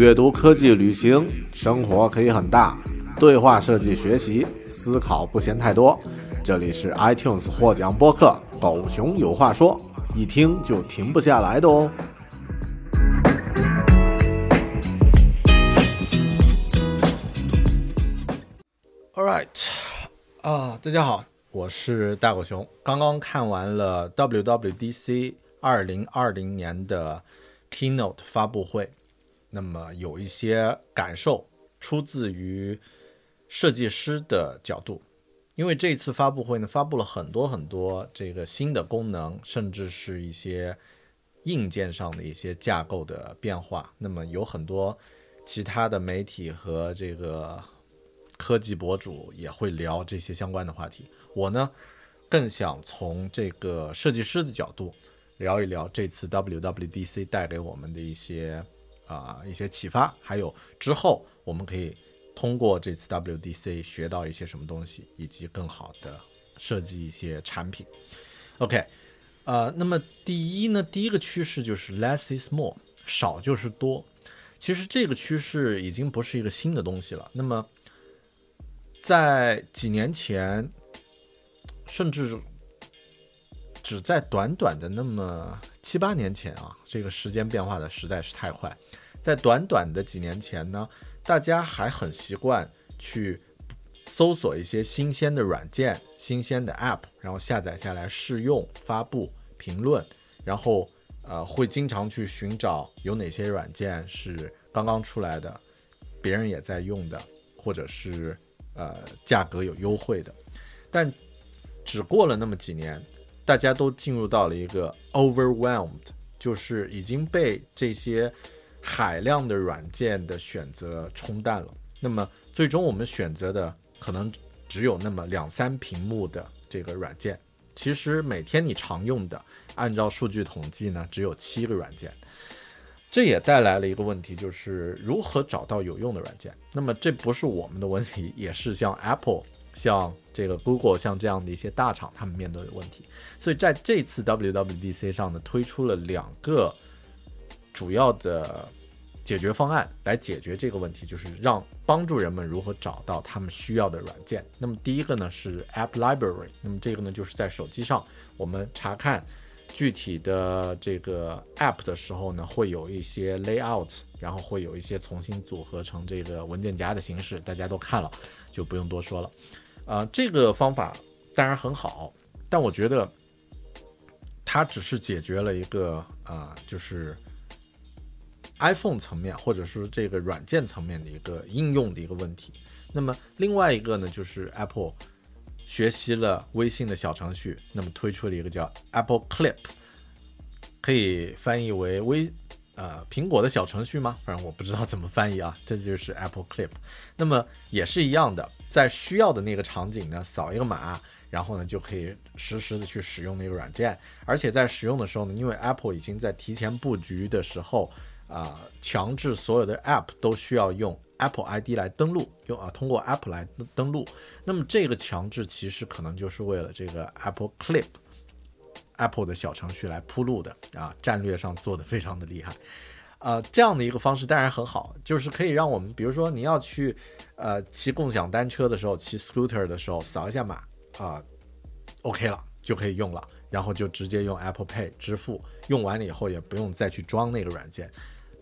阅读、科技、旅行，生活可以很大；对话设计、学习，思考不嫌太多。这里是 iTunes 获奖播客《狗熊有话说》，一听就停不下来的哦。All right，啊，大家好，我是大狗熊。刚刚看完了 WWDC 二零二零年的 Keynote 发布会。那么有一些感受出自于设计师的角度，因为这次发布会呢，发布了很多很多这个新的功能，甚至是一些硬件上的一些架构的变化。那么有很多其他的媒体和这个科技博主也会聊这些相关的话题。我呢，更想从这个设计师的角度聊一聊这次 WWDC 带给我们的一些。啊，一些启发，还有之后我们可以通过这次 WDC 学到一些什么东西，以及更好的设计一些产品。OK，呃，那么第一呢，第一个趋势就是 less is more，少就是多。其实这个趋势已经不是一个新的东西了。那么在几年前，甚至只在短短的那么七八年前啊，这个时间变化的实在是太快。在短短的几年前呢，大家还很习惯去搜索一些新鲜的软件、新鲜的 App，然后下载下来试用、发布、评论，然后呃会经常去寻找有哪些软件是刚刚出来的，别人也在用的，或者是呃价格有优惠的。但只过了那么几年，大家都进入到了一个 overwhelmed，就是已经被这些。海量的软件的选择冲淡了，那么最终我们选择的可能只有那么两三屏幕的这个软件。其实每天你常用的，按照数据统计呢，只有七个软件。这也带来了一个问题，就是如何找到有用的软件。那么这不是我们的问题，也是像 Apple、像这个 Google、像这样的一些大厂他们面对的问题。所以在这次 WWDC 上呢，推出了两个。主要的解决方案来解决这个问题，就是让帮助人们如何找到他们需要的软件。那么第一个呢是 App Library，那么这个呢就是在手机上我们查看具体的这个 App 的时候呢，会有一些 layout，然后会有一些重新组合成这个文件夹的形式，大家都看了就不用多说了。啊，这个方法当然很好，但我觉得它只是解决了一个啊，就是。iPhone 层面，或者是这个软件层面的一个应用的一个问题。那么另外一个呢，就是 Apple 学习了微信的小程序，那么推出了一个叫 Apple Clip，可以翻译为微呃苹果的小程序吗？反正我不知道怎么翻译啊。这就是 Apple Clip。那么也是一样的，在需要的那个场景呢，扫一个码，然后呢就可以实时的去使用那个软件。而且在使用的时候呢，因为 Apple 已经在提前布局的时候，啊，强制所有的 App 都需要用 Apple ID 来登录，用啊通过 Apple 来登录。那么这个强制其实可能就是为了这个 Apple Clip。Apple 的小程序来铺路的啊，战略上做的非常的厉害，呃，这样的一个方式当然很好，就是可以让我们，比如说你要去呃骑共享单车的时候，骑 scooter 的时候，扫一下码啊，OK 了就可以用了，然后就直接用 Apple Pay 支付，用完了以后也不用再去装那个软件，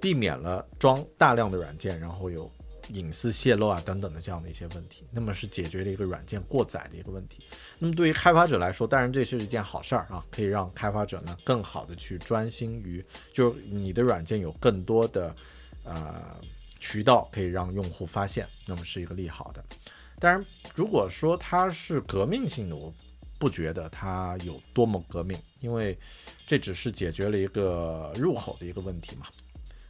避免了装大量的软件，然后有。隐私泄露啊等等的这样的一些问题，那么是解决了一个软件过载的一个问题。那么对于开发者来说，当然这是一件好事儿啊，可以让开发者呢更好的去专心于，就是你的软件有更多的呃渠道可以让用户发现，那么是一个利好的。当然，如果说它是革命性的，我不觉得它有多么革命，因为这只是解决了一个入口的一个问题嘛。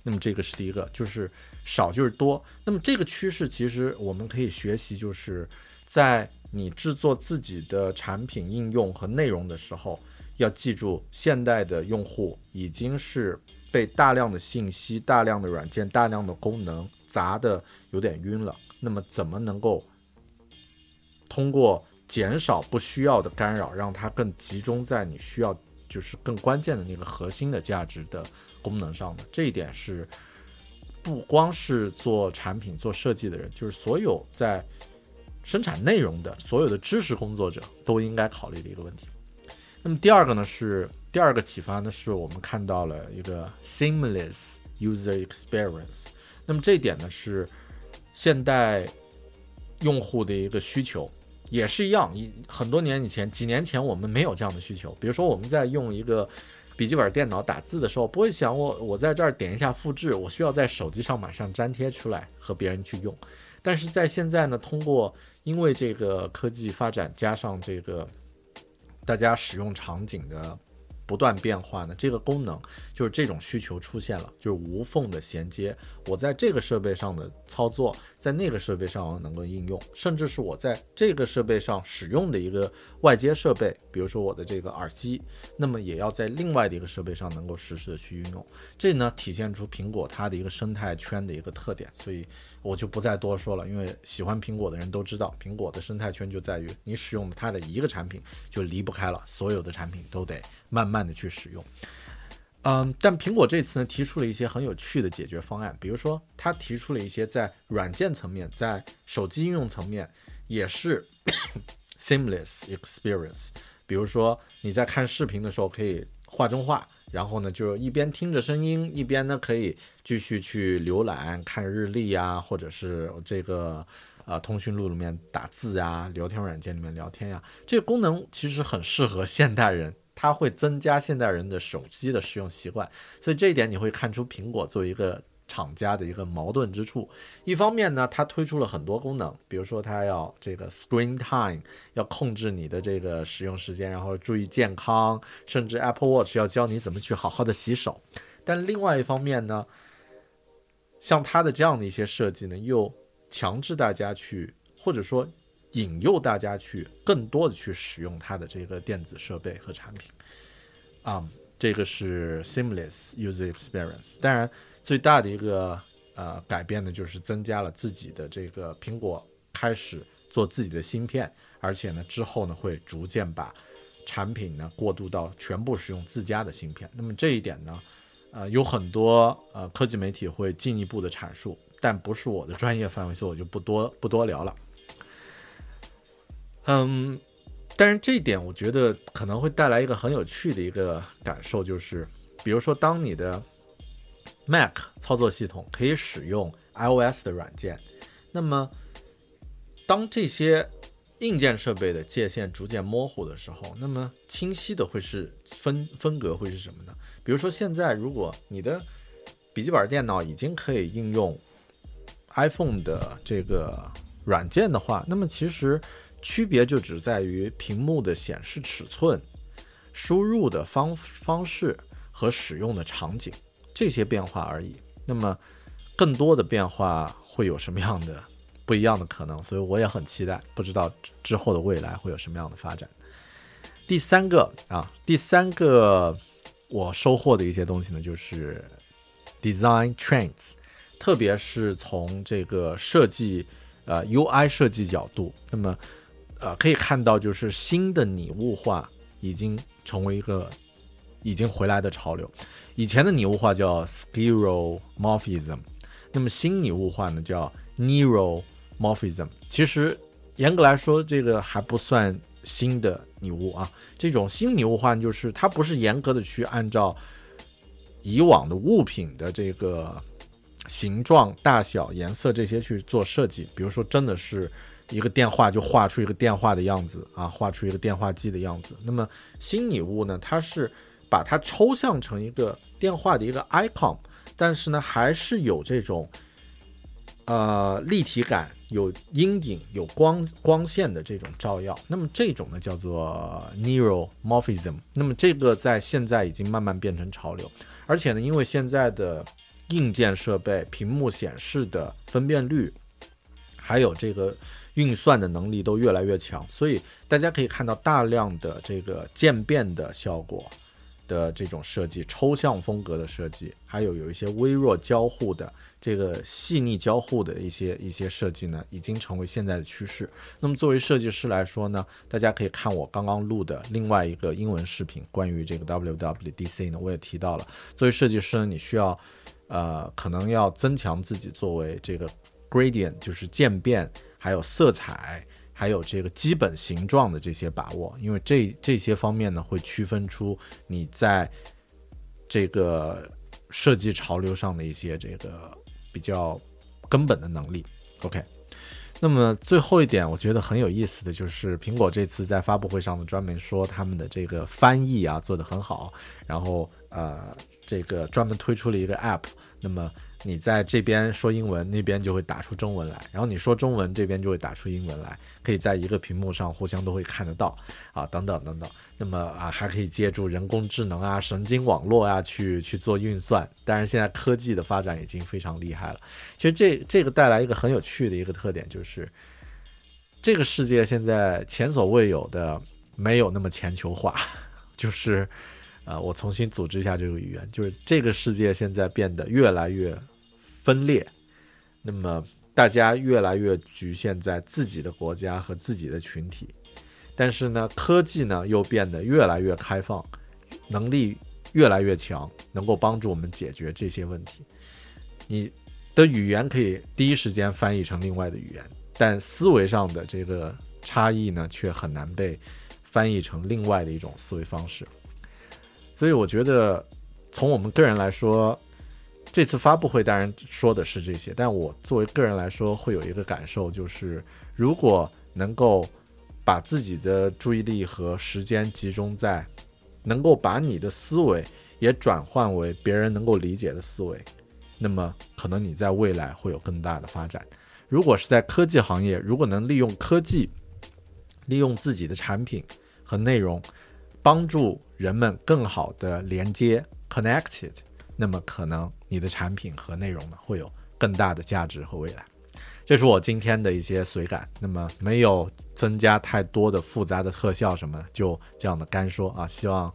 那么这个是第一个，就是少就是多。那么这个趋势其实我们可以学习，就是在你制作自己的产品、应用和内容的时候，要记住，现代的用户已经是被大量的信息、大量的软件、大量的功能砸的有点晕了。那么怎么能够通过减少不需要的干扰，让它更集中在你需要，就是更关键的那个核心的价值的？功能上的这一点是，不光是做产品、做设计的人，就是所有在生产内容的所有的知识工作者都应该考虑的一个问题。那么第二个呢，是第二个启发呢，是我们看到了一个 seamless user experience。那么这一点呢，是现代用户的一个需求，也是一样。一很多年以前，几年前我们没有这样的需求。比如说，我们在用一个。笔记本电脑打字的时候，不会想我我在这儿点一下复制，我需要在手机上马上粘贴出来和别人去用。但是在现在呢，通过因为这个科技发展，加上这个大家使用场景的。不断变化呢，这个功能就是这种需求出现了，就是无缝的衔接。我在这个设备上的操作，在那个设备上能够应用，甚至是我在这个设备上使用的一个外接设备，比如说我的这个耳机，那么也要在另外的一个设备上能够实时的去运用。这呢，体现出苹果它的一个生态圈的一个特点，所以。我就不再多说了，因为喜欢苹果的人都知道，苹果的生态圈就在于你使用它的一个产品就离不开了，所有的产品都得慢慢的去使用。嗯，但苹果这次呢提出了一些很有趣的解决方案，比如说它提出了一些在软件层面，在手机应用层面也是 seamless experience，比如说你在看视频的时候可以画中画。然后呢，就一边听着声音，一边呢可以继续去浏览、看日历呀，或者是这个呃通讯录里面打字呀，聊天软件里面聊天呀。这个功能其实很适合现代人，它会增加现代人的手机的使用习惯。所以这一点你会看出苹果作为一个。厂家的一个矛盾之处，一方面呢，它推出了很多功能，比如说它要这个 screen time，要控制你的这个使用时间，然后注意健康，甚至 Apple Watch 要教你怎么去好好的洗手。但另外一方面呢，像它的这样的一些设计呢，又强制大家去，或者说引诱大家去更多的去使用它的这个电子设备和产品。啊，这个是 seamless user experience，当然。最大的一个呃改变呢，就是增加了自己的这个苹果开始做自己的芯片，而且呢之后呢会逐渐把产品呢过渡到全部使用自家的芯片。那么这一点呢，呃有很多呃科技媒体会进一步的阐述，但不是我的专业范围，所以我就不多不多聊了。嗯，但是这一点我觉得可能会带来一个很有趣的一个感受，就是比如说当你的 Mac 操作系统可以使用 iOS 的软件，那么当这些硬件设备的界限逐渐模糊的时候，那么清晰的会是分分隔会是什么呢？比如说现在，如果你的笔记本电脑已经可以应用 iPhone 的这个软件的话，那么其实区别就只在于屏幕的显示尺寸、输入的方方式和使用的场景。这些变化而已。那么，更多的变化会有什么样的不一样的可能，所以我也很期待，不知道之后的未来会有什么样的发展。第三个啊，第三个我收获的一些东西呢，就是 design trends，特别是从这个设计呃 UI 设计角度，那么呃可以看到，就是新的拟物化已经成为一个已经回来的潮流。以前的拟物化叫 skeuomorphism，那么新拟物化呢叫 neuromorphism。其实严格来说，这个还不算。新的拟物啊，这种新拟物化就是它不是严格的去按照以往的物品的这个形状、大小、颜色这些去做设计。比如说，真的是一个电话就画出一个电话的样子啊，画出一个电话机的样子。那么新拟物呢，它是把它抽象成一个电话的一个 icon，但是呢，还是有这种呃立体感。有阴影、有光光线的这种照耀，那么这种呢叫做 neuromorphism。那么这个在现在已经慢慢变成潮流，而且呢，因为现在的硬件设备、屏幕显示的分辨率，还有这个运算的能力都越来越强，所以大家可以看到大量的这个渐变的效果的这种设计、抽象风格的设计，还有有一些微弱交互的。这个细腻交互的一些一些设计呢，已经成为现在的趋势。那么作为设计师来说呢，大家可以看我刚刚录的另外一个英文视频，关于这个 WWDC 呢，我也提到了。作为设计师呢，你需要，呃，可能要增强自己作为这个 gradient，就是渐变，还有色彩，还有这个基本形状的这些把握，因为这这些方面呢，会区分出你在这个设计潮流上的一些这个。比较根本的能力，OK。那么最后一点，我觉得很有意思的就是，苹果这次在发布会上呢，专门说他们的这个翻译啊做得很好，然后呃，这个专门推出了一个 App，那么。你在这边说英文，那边就会打出中文来，然后你说中文，这边就会打出英文来，可以在一个屏幕上互相都会看得到啊，等等等等。那么啊，还可以借助人工智能啊、神经网络啊去去做运算。当然，现在科技的发展已经非常厉害了。其实这这个带来一个很有趣的一个特点，就是这个世界现在前所未有的没有那么全球化，就是。啊，我重新组织一下这个语言，就是这个世界现在变得越来越分裂，那么大家越来越局限在自己的国家和自己的群体，但是呢，科技呢又变得越来越开放，能力越来越强，能够帮助我们解决这些问题。你的语言可以第一时间翻译成另外的语言，但思维上的这个差异呢，却很难被翻译成另外的一种思维方式。所以我觉得，从我们个人来说，这次发布会当然说的是这些，但我作为个人来说，会有一个感受，就是如果能够把自己的注意力和时间集中在，能够把你的思维也转换为别人能够理解的思维，那么可能你在未来会有更大的发展。如果是在科技行业，如果能利用科技，利用自己的产品和内容。帮助人们更好的连接 connected，那么可能你的产品和内容呢会有更大的价值和未来。这是我今天的一些随感，那么没有增加太多的复杂的特效什么，就这样的干说啊，希望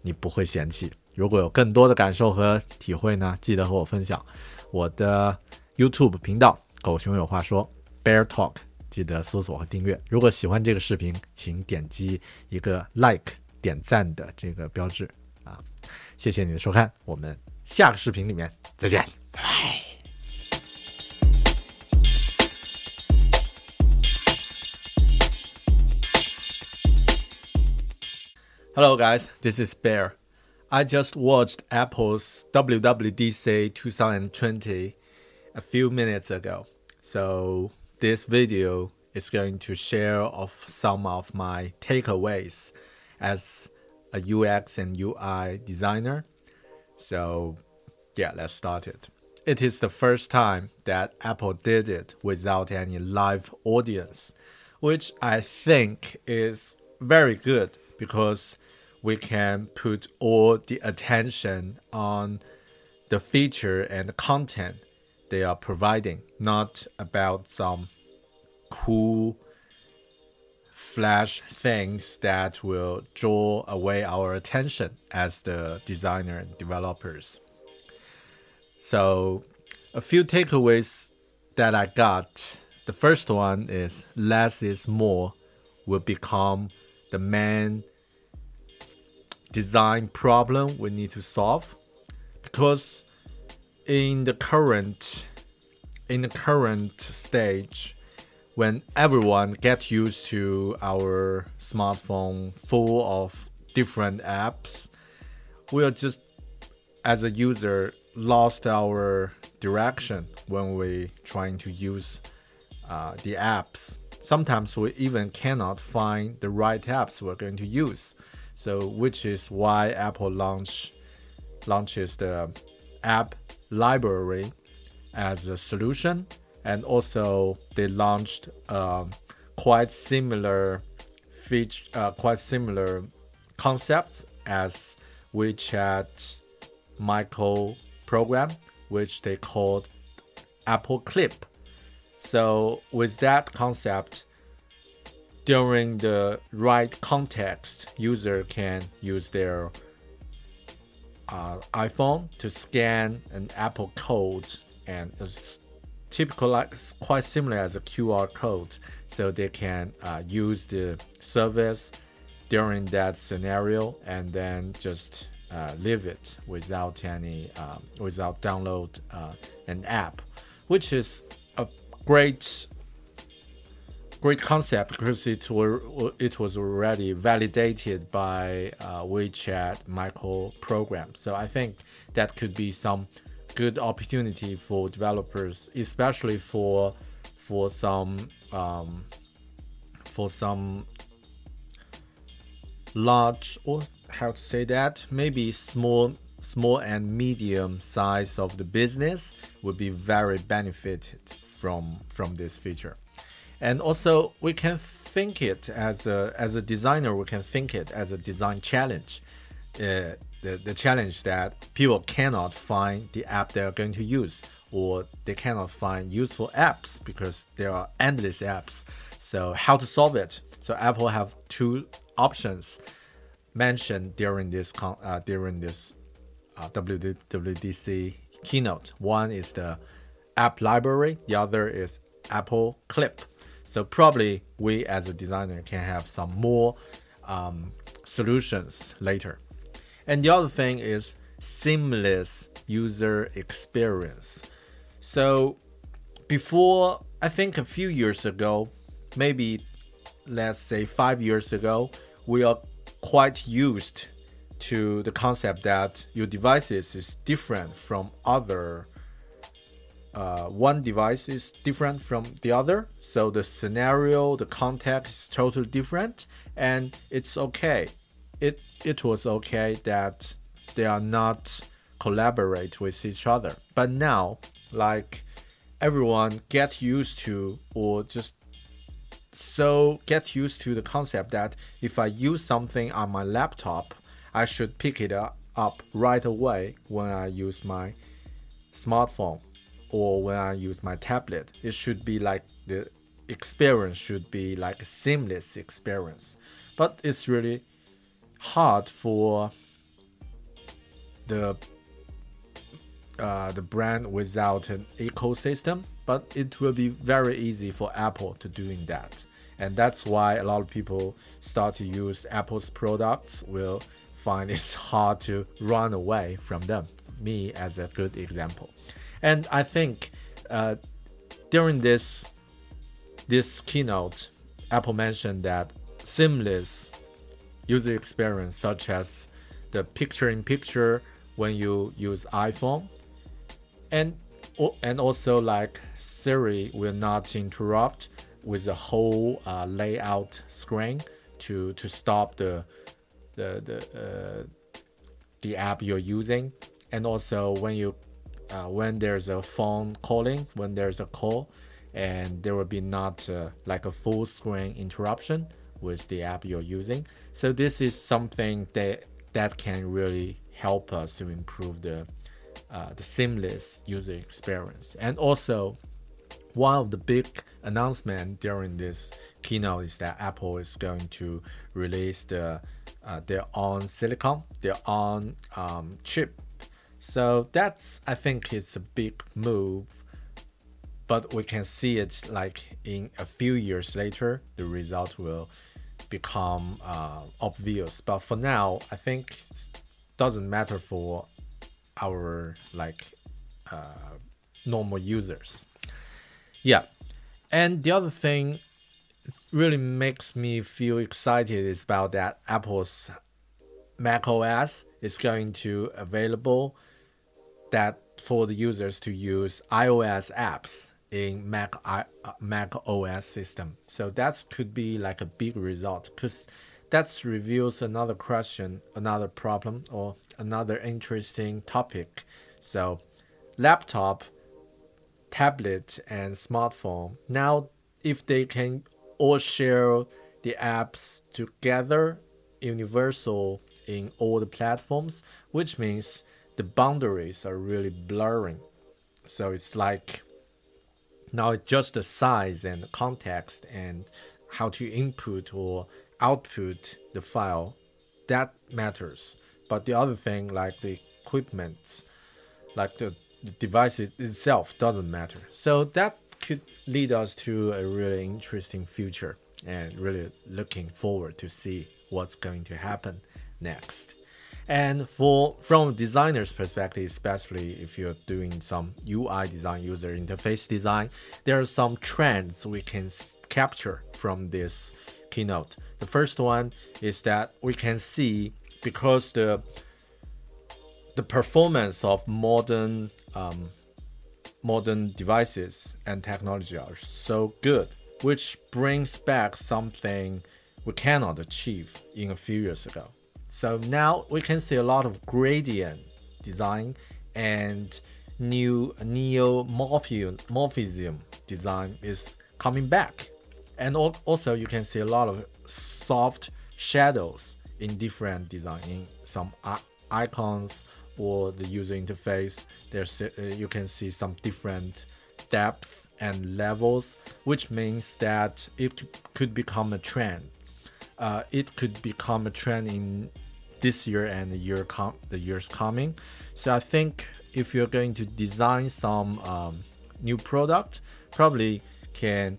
你不会嫌弃。如果有更多的感受和体会呢，记得和我分享。我的 YouTube 频道“狗熊有话说 ”Bear Talk，记得搜索和订阅。如果喜欢这个视频，请点击一个 Like。点赞的这个标志啊，谢谢你的收看，我们下个视频里面再见，拜拜。Hello guys, this is Bear. I just watched Apple's WWDC 2020 a few minutes ago. So this video is going to share of some of my takeaways as a UX and UI designer. So, yeah, let's start it. It is the first time that Apple did it without any live audience, which I think is very good because we can put all the attention on the feature and content they are providing, not about some cool flash things that will draw away our attention as the designer and developers. So, a few takeaways that I got. The first one is less is more will become the main design problem we need to solve because in the current in the current stage when everyone gets used to our smartphone full of different apps we are just as a user lost our direction when we trying to use uh, the apps. Sometimes we even cannot find the right apps we're going to use. So which is why apple launch launches the app library as a solution and also they launched um, quite similar feature uh, quite similar concepts as WeChat micro program which they called Apple Clip. So with that concept during the right context user can use their uh, iPhone to scan an Apple code, and typical, like quite similar as a QR code, so they can uh, use the service during that scenario and then just uh, leave it without any um, without download uh, an app, which is a great great concept because it were it was already validated by uh, WeChat micro program. So I think that could be some good opportunity for developers, especially for for some um, for some large or how to say that? Maybe small small and medium size of the business would be very benefited from from this feature. And also we can think it as a as a designer we can think it as a design challenge uh, the, the challenge that people cannot find the app they're going to use or they cannot find useful apps because there are endless apps. So how to solve it? So apple have two options mentioned during this uh, during this uh, WWDC keynote. One is the app library the other is apple clip. So probably we as a designer can have some more um, solutions later. And the other thing is seamless user experience. So before, I think a few years ago, maybe let's say five years ago, we are quite used to the concept that your devices is different from other uh, one device is different from the other. So the scenario, the context is totally different, and it's okay. It it was okay that they are not collaborate with each other. But now, like everyone get used to or just so get used to the concept that if I use something on my laptop, I should pick it up right away when I use my smartphone or when I use my tablet. It should be like the experience should be like a seamless experience. But it's really hard for the uh, the brand without an ecosystem, but it will be very easy for Apple to doing that. And that's why a lot of people start to use Apple's products will find it's hard to run away from them. Me as a good example. And I think uh, during this this keynote, Apple mentioned that seamless user experience, such as the picture-in-picture when you use iPhone, and and also like Siri will not interrupt with the whole uh, layout screen to to stop the the the uh, the app you're using, and also when you uh, when there's a phone calling, when there's a call, and there will be not uh, like a full screen interruption with the app you're using. So this is something that that can really help us to improve the uh, the seamless user experience. And also, one of the big announcement during this keynote is that Apple is going to release the uh, their own silicon, their own um, chip. So that's I think it's a big move, but we can see it like in a few years later, the result will become uh, obvious. But for now, I think doesn't matter for our like uh, normal users. Yeah, and the other thing it really makes me feel excited is about that Apple's Mac OS is going to available that for the users to use iOS apps in Mac I, uh, Mac OS system. So that could be like a big result because that reveals another question, another problem, or another interesting topic. So, laptop, tablet, and smartphone now, if they can all share the apps together, universal in all the platforms, which means the boundaries are really blurring. So it's like now it's just the size and the context and how to input or output the file that matters. But the other thing, like the equipment, like the, the device itself, doesn't matter. So that could lead us to a really interesting future and really looking forward to see what's going to happen next. And for from a designer's perspective, especially if you're doing some UI design, user interface design, there are some trends we can capture from this keynote. The first one is that we can see because the the performance of modern um, modern devices and technology are so good, which brings back something we cannot achieve in a few years ago. So now we can see a lot of gradient design and new neumorphism design is coming back. And also you can see a lot of soft shadows in different design in some icons or the user interface. There's uh, you can see some different depth and levels, which means that it could become a trend uh, it could become a trend in this year and the year com- the years coming. So I think if you're going to design some um, new product, probably can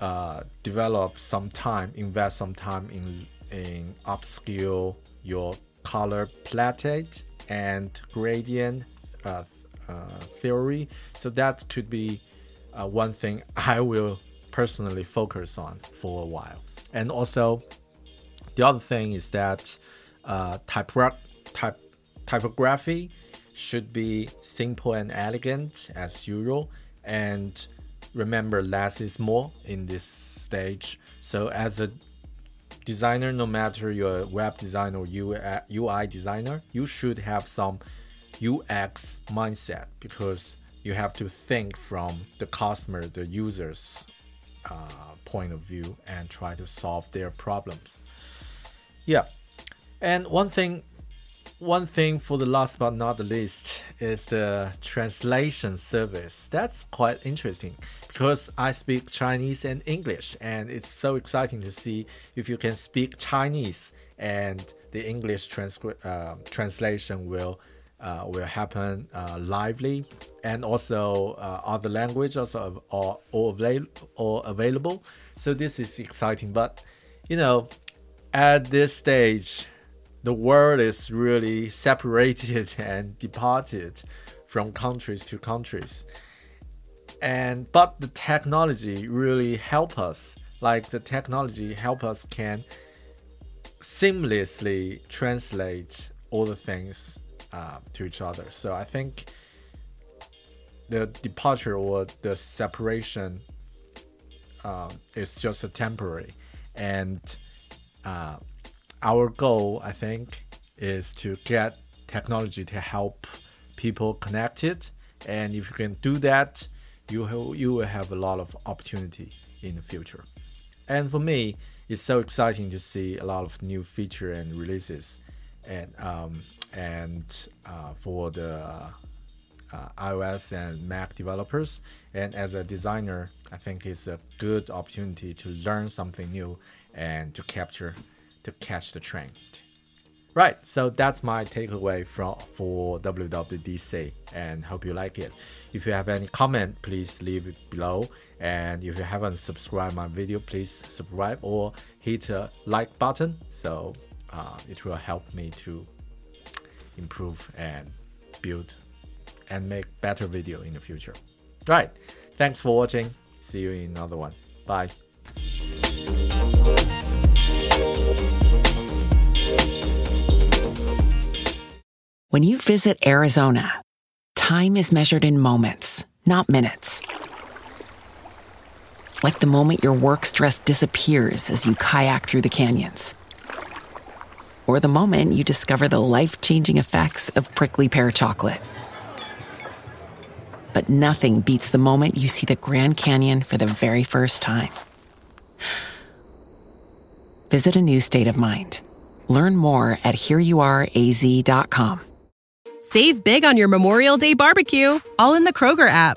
uh, develop some time, invest some time in in upskill your color palette and gradient uh, uh, theory. So that could be uh, one thing I will personally focus on for a while. And also, the other thing is that uh, type, type, typography should be simple and elegant as usual. And remember, less is more in this stage. So, as a designer, no matter you're a web designer or UI designer, you should have some UX mindset because you have to think from the customer, the users uh, point of view and try to solve their problems. Yeah, and one thing, one thing for the last but not the least is the translation service. That's quite interesting because I speak Chinese and English, and it's so exciting to see if you can speak Chinese and the English transcri- uh, translation will uh, will happen uh, lively and also uh, other languages are all, avail- all available. So this is exciting but you know at this stage the world is really separated and departed from countries to countries. And but the technology really help us like the technology help us can seamlessly translate all the things uh, to each other. So I think the departure or the separation uh, is just a temporary, and uh, our goal, I think, is to get technology to help people connected. And if you can do that, you will, you will have a lot of opportunity in the future. And for me, it's so exciting to see a lot of new feature and releases, and um, and uh, for the uh, iOS and Mac developers. And as a designer, I think it's a good opportunity to learn something new and to capture, to catch the trend. Right, so that's my takeaway from for WWDC, and hope you like it. If you have any comment, please leave it below. And if you haven't subscribed my video, please subscribe or hit a like button. So uh, it will help me to improve and build and make better video in the future. Right, thanks for watching. See you in another one. Bye. When you visit Arizona, time is measured in moments, not minutes. Like the moment your work stress disappears as you kayak through the canyons. Or the moment you discover the life changing effects of prickly pear chocolate. But nothing beats the moment you see the Grand Canyon for the very first time. Visit a new state of mind. Learn more at hereyouareaz.com. Save big on your Memorial Day barbecue, all in the Kroger app.